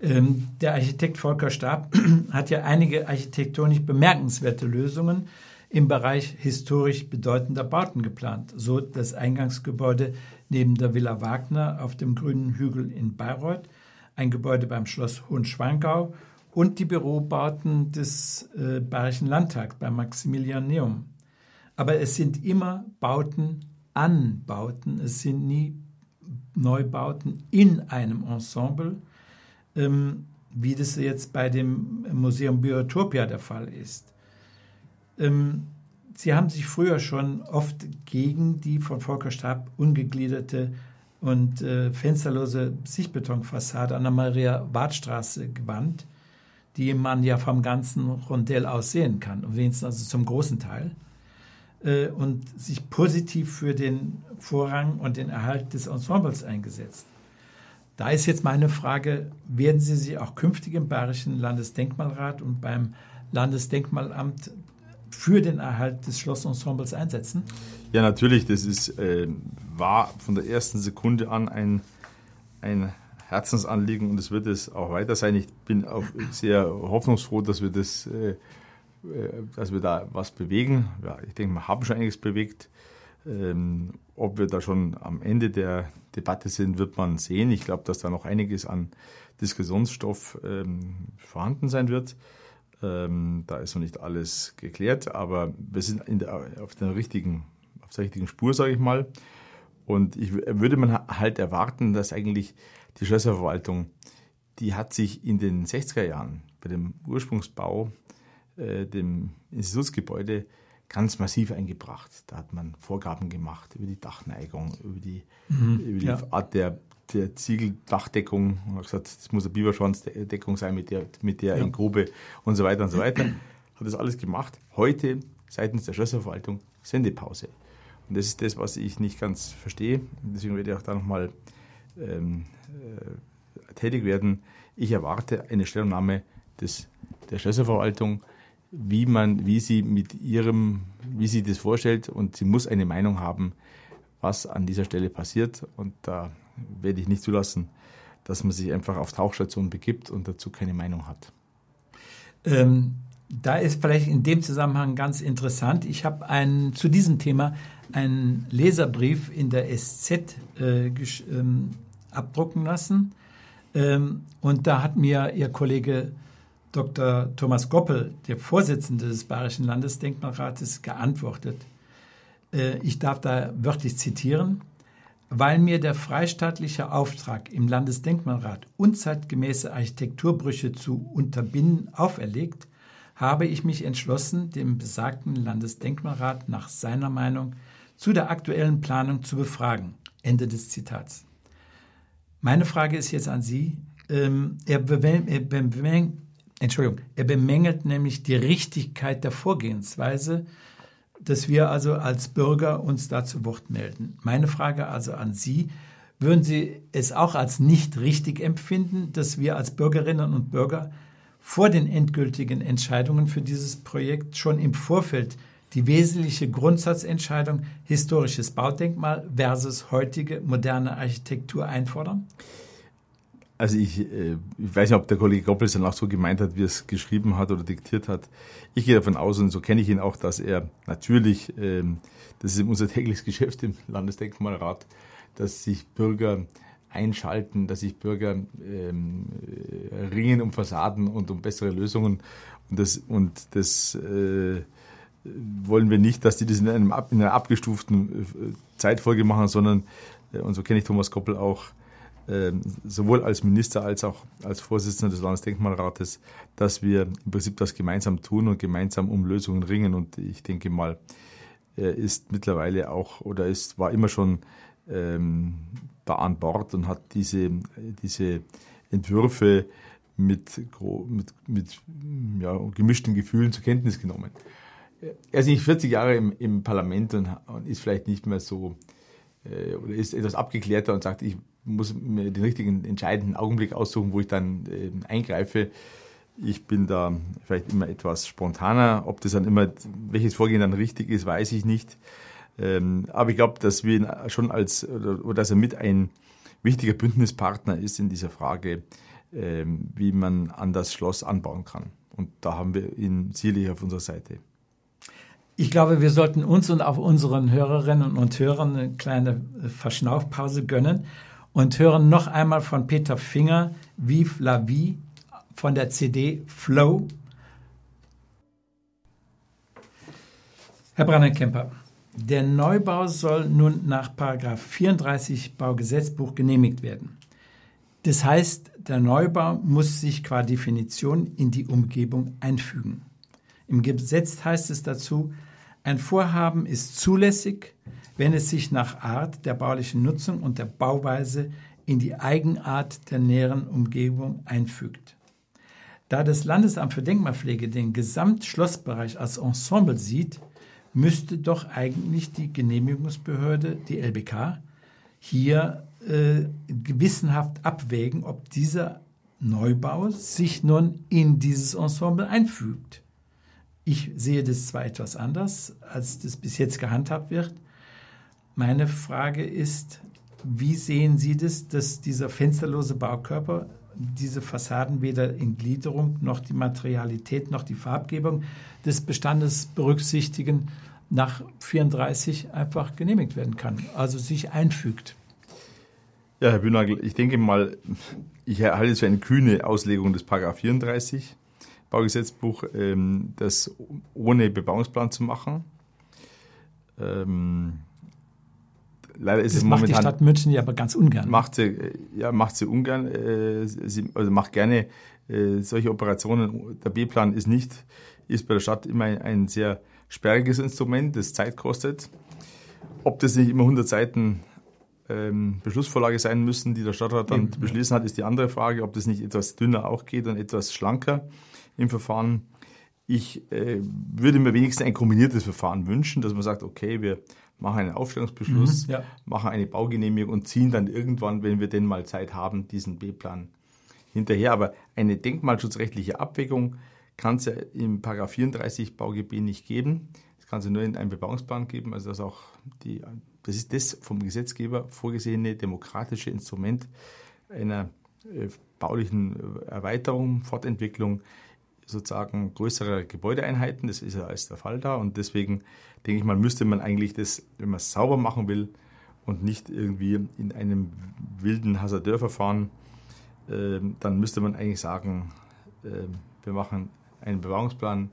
Ähm, der Architekt Volker Stab hat ja einige architektonisch bemerkenswerte Lösungen im Bereich historisch bedeutender Bauten geplant. So das Eingangsgebäude neben der Villa Wagner auf dem grünen Hügel in Bayreuth, ein Gebäude beim Schloss Hohenschwangau und die Bürobauten des äh, Bayerischen Landtags beim Maximilianeum. Aber es sind immer Bauten an Bauten, es sind nie Neubauten in einem Ensemble, ähm, wie das jetzt bei dem Museum Biotopia der Fall ist. Ähm, Sie haben sich früher schon oft gegen die von Volker Stab ungegliederte und äh, fensterlose Sichtbetonfassade an der Maria-Ward-Straße gewandt, die man ja vom ganzen Rondell aus sehen kann, wenigstens also zum großen Teil. Äh, und sich positiv für den Vorrang und den Erhalt des Ensembles eingesetzt. Da ist jetzt meine Frage, werden Sie sich auch künftig im Bayerischen Landesdenkmalrat und beim Landesdenkmalamt für den Erhalt des Schlossensembles einsetzen? Ja, natürlich. Das ist, äh, war von der ersten Sekunde an ein, ein Herzensanliegen und es wird es auch weiter sein. Ich bin auch sehr hoffnungsfroh, dass wir das äh, dass wir da was bewegen. Ja, ich denke, wir haben schon einiges bewegt. Ähm, ob wir da schon am Ende der Debatte sind, wird man sehen. Ich glaube, dass da noch einiges an Diskussionsstoff ähm, vorhanden sein wird. Ähm, da ist noch nicht alles geklärt, aber wir sind der, auf, der richtigen, auf der richtigen Spur, sage ich mal. Und ich würde man halt erwarten, dass eigentlich die Schlösserverwaltung, die hat sich in den 60er Jahren bei dem Ursprungsbau äh, dem Institutsgebäude ganz massiv eingebracht. Da hat man Vorgaben gemacht über die Dachneigung, über die, mhm, über die ja. Art der, der Ziegeldachdeckung. Man hat gesagt, es muss eine Biberschwanzdeckung sein mit der, mit der ja. in Grube und so weiter und so weiter. Hat das alles gemacht. Heute seitens der Schlösserverwaltung Sendepause. Und das ist das, was ich nicht ganz verstehe. Deswegen werde ich auch da nochmal ähm, äh, tätig werden. Ich erwarte eine Stellungnahme des der Schlösserverwaltung, wie man, wie sie mit ihrem, wie sie das vorstellt und sie muss eine Meinung haben, was an dieser Stelle passiert und da werde ich nicht zulassen, dass man sich einfach auf Tauchstationen begibt und dazu keine Meinung hat. Ähm, da ist vielleicht in dem Zusammenhang ganz interessant. Ich habe einen, zu diesem Thema einen Leserbrief in der SZ äh, ähm, abdrucken lassen. Ähm, und da hat mir Ihr Kollege Dr. Thomas Goppel, der Vorsitzende des Bayerischen Landesdenkmalrates, geantwortet. Äh, ich darf da wörtlich zitieren. Weil mir der freistaatliche Auftrag im Landesdenkmalrat unzeitgemäße Architekturbrüche zu unterbinden auferlegt, habe ich mich entschlossen, den besagten Landesdenkmalrat nach seiner Meinung zu der aktuellen Planung zu befragen. Ende des Zitats. Meine Frage ist jetzt an Sie. Ähm, er, bemängelt, Entschuldigung, er bemängelt nämlich die Richtigkeit der Vorgehensweise, dass wir also als Bürger uns da zu Wort melden. Meine Frage also an Sie, würden Sie es auch als nicht richtig empfinden, dass wir als Bürgerinnen und Bürger vor den endgültigen Entscheidungen für dieses Projekt schon im Vorfeld die wesentliche Grundsatzentscheidung historisches Baudenkmal versus heutige moderne Architektur einfordern? Also ich, äh, ich weiß nicht, ob der Kollege Goppels dann auch so gemeint hat, wie er es geschrieben hat oder diktiert hat. Ich gehe davon aus, und so kenne ich ihn auch, dass er natürlich, ähm, das ist unser tägliches Geschäft im Landesdenkmalrat, dass sich Bürger einschalten, dass sich Bürger ähm, ringen um Fassaden und um bessere Lösungen. Und das, und das äh, wollen wir nicht, dass die das in, einem, in einer abgestuften äh, Zeitfolge machen, sondern, äh, und so kenne ich Thomas Koppel auch, sowohl als Minister als auch als Vorsitzender des Landesdenkmalrates, dass wir im Prinzip das gemeinsam tun und gemeinsam um Lösungen ringen. Und ich denke mal, ist mittlerweile auch oder ist, war immer schon ähm, da an Bord und hat diese, diese Entwürfe mit, mit, mit ja, gemischten Gefühlen zur Kenntnis genommen. Er ist nicht 40 Jahre im, im Parlament und, und, ist vielleicht nicht mehr so äh, oder ist etwas abgeklärter und sagt, ich muss mir den richtigen entscheidenden Augenblick aussuchen, wo ich dann äh, eingreife. Ich bin da vielleicht immer etwas spontaner. Ob das dann immer, welches Vorgehen dann richtig ist, weiß ich nicht. Ähm, aber ich glaube, dass wir schon als, oder, oder, dass er mit ein wichtiger Bündnispartner ist in dieser Frage, ähm, wie man an das Schloss anbauen kann. Und da haben wir ihn sicherlich auf unserer Seite. Ich glaube, wir sollten uns und auch unseren Hörerinnen und Hörern eine kleine Verschnaufpause gönnen und hören noch einmal von Peter Finger Vive la Vie von der CD Flow. Herr Brannenkemper, der Neubau soll nun nach 34 Baugesetzbuch genehmigt werden. Das heißt, der Neubau muss sich qua Definition in die Umgebung einfügen. Im Gesetz heißt es dazu, ein Vorhaben ist zulässig, wenn es sich nach Art der baulichen Nutzung und der Bauweise in die Eigenart der näheren Umgebung einfügt. Da das Landesamt für Denkmalpflege den Gesamtschlossbereich als Ensemble sieht, müsste doch eigentlich die Genehmigungsbehörde, die LBK, hier äh, gewissenhaft abwägen, ob dieser Neubau sich nun in dieses Ensemble einfügt. Ich sehe das zwar etwas anders, als das bis jetzt gehandhabt wird, meine Frage ist, wie sehen Sie das, dass dieser fensterlose Baukörper diese Fassaden weder in Gliederung noch die Materialität noch die Farbgebung des Bestandes berücksichtigen, nach 34 einfach genehmigt werden kann, also sich einfügt? Ja, Herr Bühnagel, ich denke mal, ich halte es für eine kühne Auslegung des Paragraph 34 Baugesetzbuch, ähm, das ohne Bebauungsplan zu machen. Leider ist das es momentan. Macht die Stadt München ja aber ganz ungern. Macht sie, ja, macht sie ungern. Äh, sie, also macht gerne äh, solche Operationen. Der B-Plan ist nicht, ist bei der Stadt immer ein, ein, sehr sperriges Instrument, das Zeit kostet. Ob das nicht immer 100 Seiten ähm, Beschlussvorlage sein müssen, die der Stadtrat dann Eben, beschließen hat, ist die andere Frage. Ob das nicht etwas dünner auch geht und etwas schlanker im Verfahren. Ich äh, würde mir wenigstens ein kombiniertes Verfahren wünschen, dass man sagt, okay, wir machen einen Aufstellungsbeschluss, mhm, ja. machen eine Baugenehmigung und ziehen dann irgendwann, wenn wir denn mal Zeit haben, diesen B-Plan hinterher. Aber eine denkmalschutzrechtliche Abwägung kann es ja im Paragraph 34 BauGB nicht geben. Das kann es nur in einem Bebauungsplan geben. Also das, auch die, das ist das vom Gesetzgeber vorgesehene demokratische Instrument einer äh, baulichen Erweiterung, Fortentwicklung sozusagen größerer Gebäudeeinheiten. Das ist ja als der Fall da. Und deswegen denke ich mal, müsste man eigentlich das, wenn man es sauber machen will und nicht irgendwie in einem wilden Hasardeurverfahren, äh, dann müsste man eigentlich sagen, äh, wir machen einen Bebauungsplan,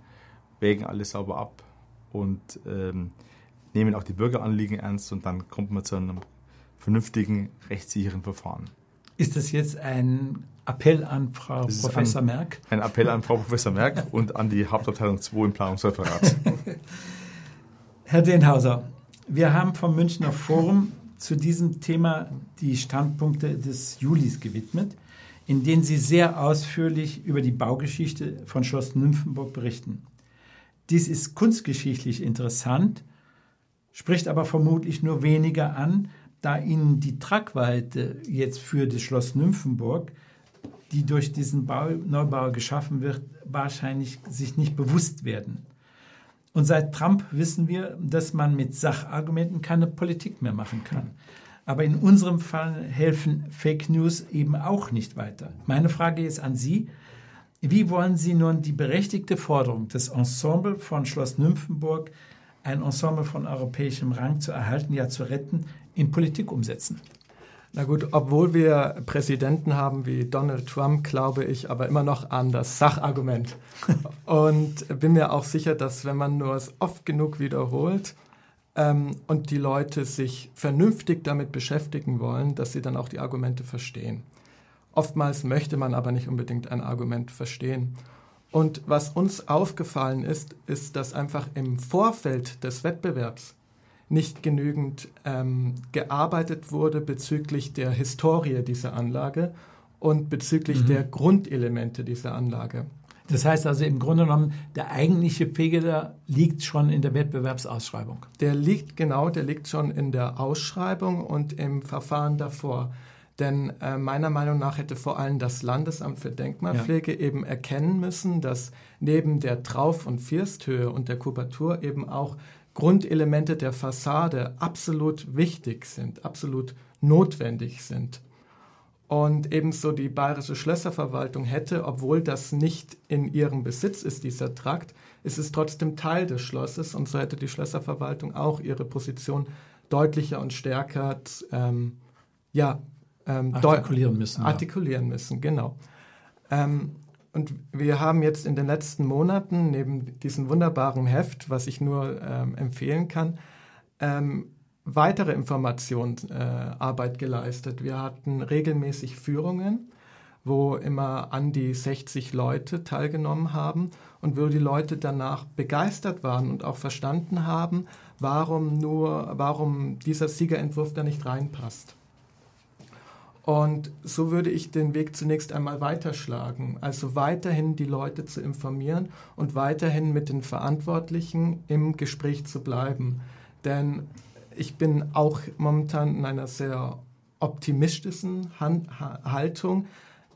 wägen alles sauber ab und ähm, nehmen auch die Bürgeranliegen ernst und dann kommt man zu einem vernünftigen, rechtssicheren Verfahren. Ist das jetzt ein Appell an Frau Professor ein, Merck? Ein Appell an Frau Professor Merck und an die Hauptabteilung 2 im Planungsreferat. Herr Denhauser, wir haben vom Münchner Forum zu diesem Thema die Standpunkte des Julis gewidmet, in denen Sie sehr ausführlich über die Baugeschichte von Schloss Nymphenburg berichten. Dies ist kunstgeschichtlich interessant, spricht aber vermutlich nur weniger an, da ihnen die Tragweite jetzt für das Schloss Nymphenburg, die durch diesen Bau, Neubau geschaffen wird, wahrscheinlich sich nicht bewusst werden. Und seit Trump wissen wir, dass man mit Sachargumenten keine Politik mehr machen kann. Aber in unserem Fall helfen Fake News eben auch nicht weiter. Meine Frage ist an Sie. Wie wollen Sie nun die berechtigte Forderung des Ensemble von Schloss Nymphenburg, ein Ensemble von europäischem Rang zu erhalten, ja zu retten, in Politik umsetzen? Na gut, obwohl wir Präsidenten haben wie Donald Trump, glaube ich aber immer noch an das Sachargument. und bin mir auch sicher, dass wenn man nur es oft genug wiederholt ähm, und die Leute sich vernünftig damit beschäftigen wollen, dass sie dann auch die Argumente verstehen. Oftmals möchte man aber nicht unbedingt ein Argument verstehen. Und was uns aufgefallen ist, ist, dass einfach im Vorfeld des Wettbewerbs nicht genügend ähm, gearbeitet wurde bezüglich der Historie dieser Anlage und bezüglich mhm. der Grundelemente dieser Anlage. Das heißt also im Grunde genommen, der eigentliche Fehler liegt schon in der Wettbewerbsausschreibung. Der liegt genau, der liegt schon in der Ausschreibung und im Verfahren davor. Denn äh, meiner Meinung nach hätte vor allem das Landesamt für Denkmalpflege ja. eben erkennen müssen, dass neben der Trauf- und Firsthöhe und der Kubatur eben auch Grundelemente der Fassade absolut wichtig sind, absolut notwendig sind. Und ebenso die Bayerische Schlösserverwaltung hätte, obwohl das nicht in ihrem Besitz ist, dieser Trakt, ist es trotzdem Teil des Schlosses und so hätte die Schlösserverwaltung auch ihre Position deutlicher und stärker ähm, ja, ähm, artikulieren müssen. Artikulieren ja. müssen, genau. Ähm, und wir haben jetzt in den letzten Monaten neben diesem wunderbaren Heft, was ich nur ähm, empfehlen kann, ähm, weitere Informationsarbeit äh, geleistet. Wir hatten regelmäßig Führungen, wo immer an die 60 Leute teilgenommen haben und wo die Leute danach begeistert waren und auch verstanden haben, warum nur, warum dieser Siegerentwurf da nicht reinpasst. Und so würde ich den Weg zunächst einmal weiterschlagen. Also weiterhin die Leute zu informieren und weiterhin mit den Verantwortlichen im Gespräch zu bleiben. Denn ich bin auch momentan in einer sehr optimistischen Haltung,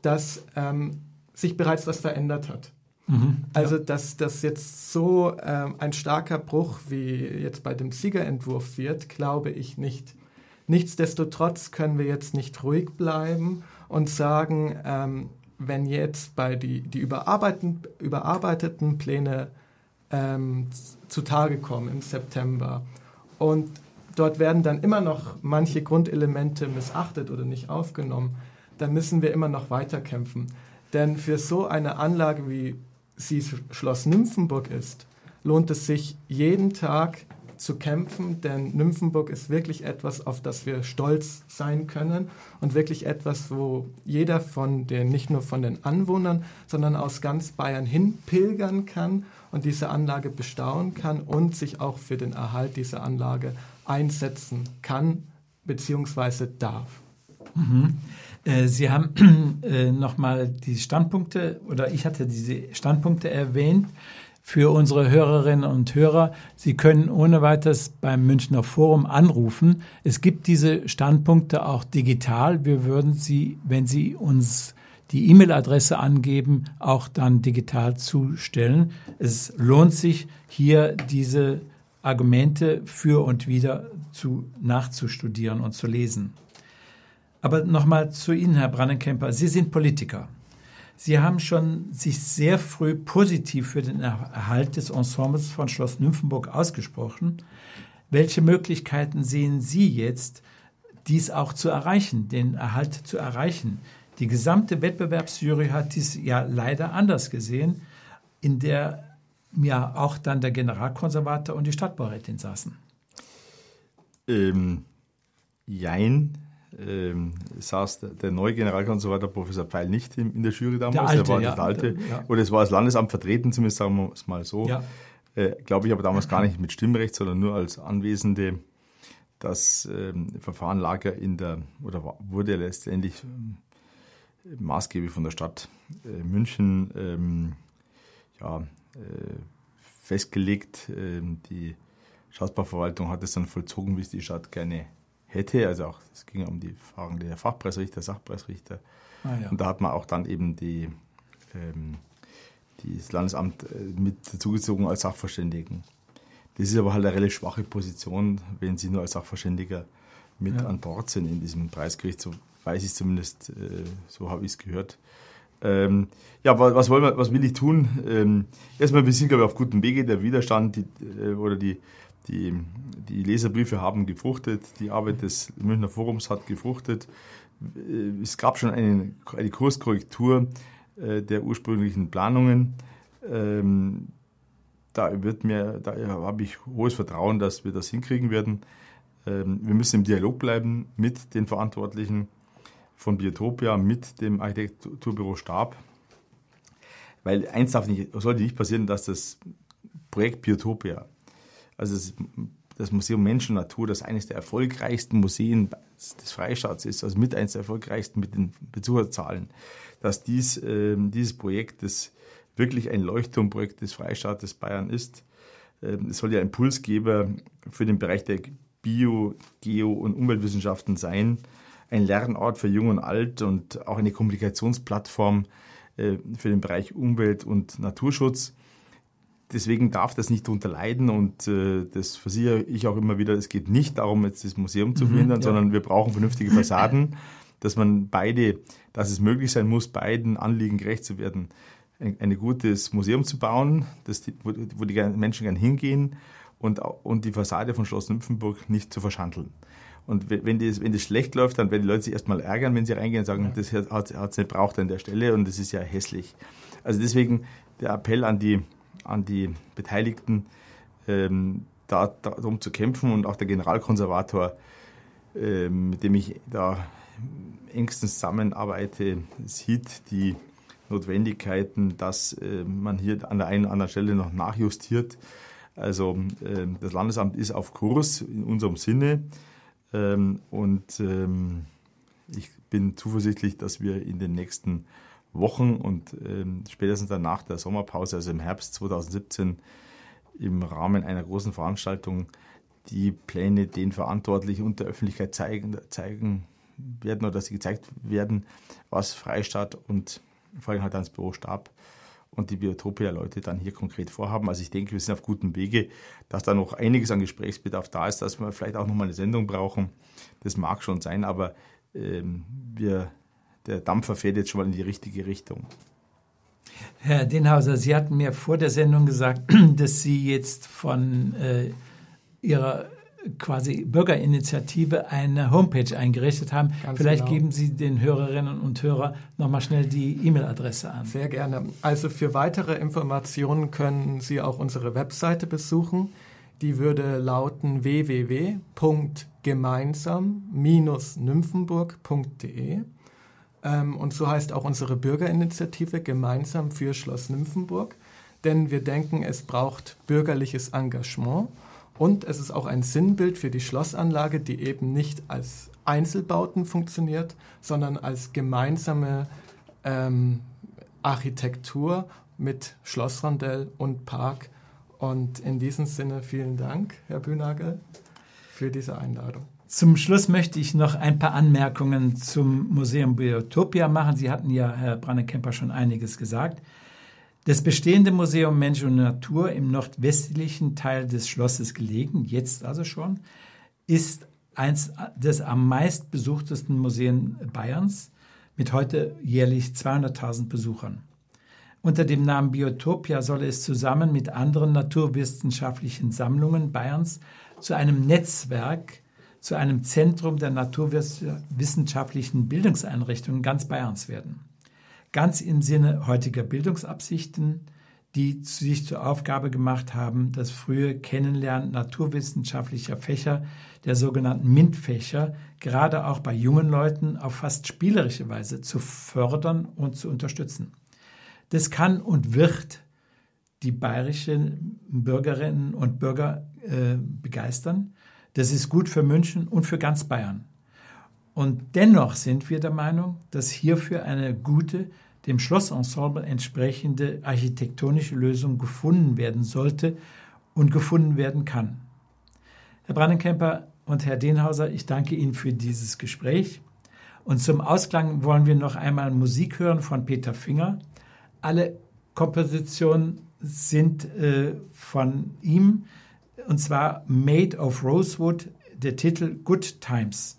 dass ähm, sich bereits was verändert hat. Mhm, also, ja. dass das jetzt so ähm, ein starker Bruch wie jetzt bei dem Siegerentwurf wird, glaube ich nicht. Nichtsdestotrotz können wir jetzt nicht ruhig bleiben und sagen, ähm, wenn jetzt bei die, die überarbeiteten, überarbeiteten Pläne ähm, zutage kommen im September und dort werden dann immer noch manche Grundelemente missachtet oder nicht aufgenommen, dann müssen wir immer noch weiterkämpfen. Denn für so eine Anlage, wie sie Schloss Nymphenburg ist, lohnt es sich jeden Tag zu kämpfen, denn Nymphenburg ist wirklich etwas, auf das wir stolz sein können und wirklich etwas, wo jeder von den, nicht nur von den Anwohnern, sondern aus ganz Bayern hin pilgern kann und diese Anlage bestaunen kann und sich auch für den Erhalt dieser Anlage einsetzen kann bzw. darf. Mhm. Äh, Sie haben äh, nochmal die Standpunkte oder ich hatte diese Standpunkte erwähnt für unsere Hörerinnen und Hörer. Sie können ohne weiteres beim Münchner Forum anrufen. Es gibt diese Standpunkte auch digital. Wir würden Sie, wenn Sie uns die E-Mail-Adresse angeben, auch dann digital zustellen. Es lohnt sich, hier diese Argumente für und wieder zu, nachzustudieren und zu lesen. Aber nochmal zu Ihnen, Herr Brannenkemper. Sie sind Politiker. Sie haben schon sich sehr früh positiv für den Erhalt des Ensembles von Schloss Nymphenburg ausgesprochen. Welche Möglichkeiten sehen Sie jetzt, dies auch zu erreichen, den Erhalt zu erreichen? Die gesamte Wettbewerbsjury hat dies ja leider anders gesehen, in der ja auch dann der Generalkonservator und die Stadtbaurätin saßen. Ähm, jein, ähm, saß der, neue Generalkonservator Professor Pfeil nicht in, in der Jury damals. Der, alte, der war ja, der alte. Ja. Oder es war das Landesamt vertreten, zumindest sagen wir es mal so. Ja. Äh, Glaube ich aber damals gar nicht mit Stimmrecht, sondern nur als Anwesende. Das ähm, Verfahren lag ja in der, oder wurde letztendlich ähm, maßgeblich von der Stadt äh, München ähm, ja, äh, festgelegt. Ähm, die Staatsbauverwaltung hat es dann vollzogen, wie es die Stadt gerne hätte. Also auch es ging um die Fragen der Fachpreisrichter, Sachpreisrichter. Ah, ja. Und da hat man auch dann eben die, ähm, das Landesamt äh, mit zugezogen als Sachverständigen. Das ist aber halt eine relativ schwache Position, wenn Sie nur als Sachverständiger mit ja. an Bord sind in diesem Preisgericht. So weiß ich zumindest, äh, so habe ich es gehört. Ähm, ja, was, wollen wir, was will ich tun? Ähm, erstmal, wir sind, glaube ich, auf gutem Wege. Der Widerstand die, äh, oder die, die, die Leserbriefe haben gefruchtet, die Arbeit des Münchner Forums hat gefruchtet. Äh, es gab schon eine, eine Kurskorrektur äh, der ursprünglichen Planungen. Ähm, da wird mir, da habe ich hohes Vertrauen, dass wir das hinkriegen werden. Ähm, wir müssen im Dialog bleiben mit den Verantwortlichen von Biotopia, mit dem Architekturbüro Stab. Weil eins darf nicht, sollte nicht passieren, dass das Projekt Biotopia also das, das Museum Mensch und Natur, das eines der erfolgreichsten Museen des Freistaats ist, also mit eines der erfolgreichsten mit den Besucherzahlen, dass dies, äh, dieses Projekt, das wirklich ein Leuchtturmprojekt des Freistaates Bayern ist, äh, soll ja Impulsgeber für den Bereich der Bio-, Geo- und Umweltwissenschaften sein, ein Lernort für Jung und Alt und auch eine Kommunikationsplattform äh, für den Bereich Umwelt- und Naturschutz deswegen darf das nicht darunter leiden und äh, das versichere ich auch immer wieder, es geht nicht darum, jetzt das Museum zu mhm, verhindern, mhm, ja. sondern wir brauchen vernünftige Fassaden, dass man beide, dass es möglich sein muss, beiden Anliegen gerecht zu werden. Ein, ein gutes Museum zu bauen, das, wo, wo die Menschen gern hingehen und, und die Fassade von Schloss Nymphenburg nicht zu verschandeln. Und wenn das, wenn das schlecht läuft, dann werden die Leute sich erstmal ärgern, wenn sie reingehen und sagen, ja. das hat es nicht braucht an der Stelle und das ist ja hässlich. Also deswegen der Appell an die an die Beteiligten, ähm, da, darum zu kämpfen und auch der Generalkonservator, ähm, mit dem ich da engstens zusammenarbeite, sieht die Notwendigkeiten, dass äh, man hier an der einen oder anderen Stelle noch nachjustiert. Also äh, das Landesamt ist auf Kurs in unserem Sinne ähm, und ähm, ich bin zuversichtlich, dass wir in den nächsten Wochen und ähm, spätestens dann nach der Sommerpause, also im Herbst 2017, im Rahmen einer großen Veranstaltung die Pläne den Verantwortlichen und der Öffentlichkeit zeigen, zeigen werden oder dass sie gezeigt werden, was Freistaat und vor allem halt ans Büro Stab und die Biotopia-Leute dann hier konkret vorhaben. Also ich denke, wir sind auf gutem Wege, dass da noch einiges an Gesprächsbedarf da ist, dass wir vielleicht auch nochmal eine Sendung brauchen. Das mag schon sein, aber ähm, wir der Dampfer fährt jetzt schon mal in die richtige Richtung. Herr Denhauser, Sie hatten mir vor der Sendung gesagt, dass Sie jetzt von äh, Ihrer quasi Bürgerinitiative eine Homepage eingerichtet haben. Ganz Vielleicht genau. geben Sie den Hörerinnen und Hörern nochmal schnell die E-Mail-Adresse an. Sehr gerne. Also für weitere Informationen können Sie auch unsere Webseite besuchen. Die würde lauten www.gemeinsam-nymphenburg.de. Ähm, und so heißt auch unsere Bürgerinitiative gemeinsam für Schloss Nymphenburg. Denn wir denken, es braucht bürgerliches Engagement. Und es ist auch ein Sinnbild für die Schlossanlage, die eben nicht als Einzelbauten funktioniert, sondern als gemeinsame ähm, Architektur mit Schlossrondell und Park. Und in diesem Sinne vielen Dank, Herr Bühnagel für diese Einladung. Zum Schluss möchte ich noch ein paar Anmerkungen zum Museum Biotopia machen. Sie hatten ja, Herr Brannekemper, schon einiges gesagt. Das bestehende Museum Mensch und Natur im nordwestlichen Teil des Schlosses gelegen, jetzt also schon, ist eins des am meist besuchtesten Museen Bayerns mit heute jährlich 200.000 Besuchern. Unter dem Namen Biotopia soll es zusammen mit anderen naturwissenschaftlichen Sammlungen Bayerns zu einem Netzwerk, zu einem Zentrum der naturwissenschaftlichen Bildungseinrichtungen ganz Bayerns werden. Ganz im Sinne heutiger Bildungsabsichten, die sich zur Aufgabe gemacht haben, das frühe Kennenlernen naturwissenschaftlicher Fächer, der sogenannten MINT-Fächer, gerade auch bei jungen Leuten auf fast spielerische Weise zu fördern und zu unterstützen. Das kann und wird die bayerischen Bürgerinnen und Bürger äh, begeistern. Das ist gut für München und für ganz Bayern. Und dennoch sind wir der Meinung, dass hierfür eine gute, dem Schlossensemble entsprechende architektonische Lösung gefunden werden sollte und gefunden werden kann. Herr Brandenkemper und Herr Denhauser, ich danke Ihnen für dieses Gespräch. Und zum Ausklang wollen wir noch einmal Musik hören von Peter Finger. Alle Kompositionen sind äh, von ihm und zwar Made of Rosewood, der Titel Good Times.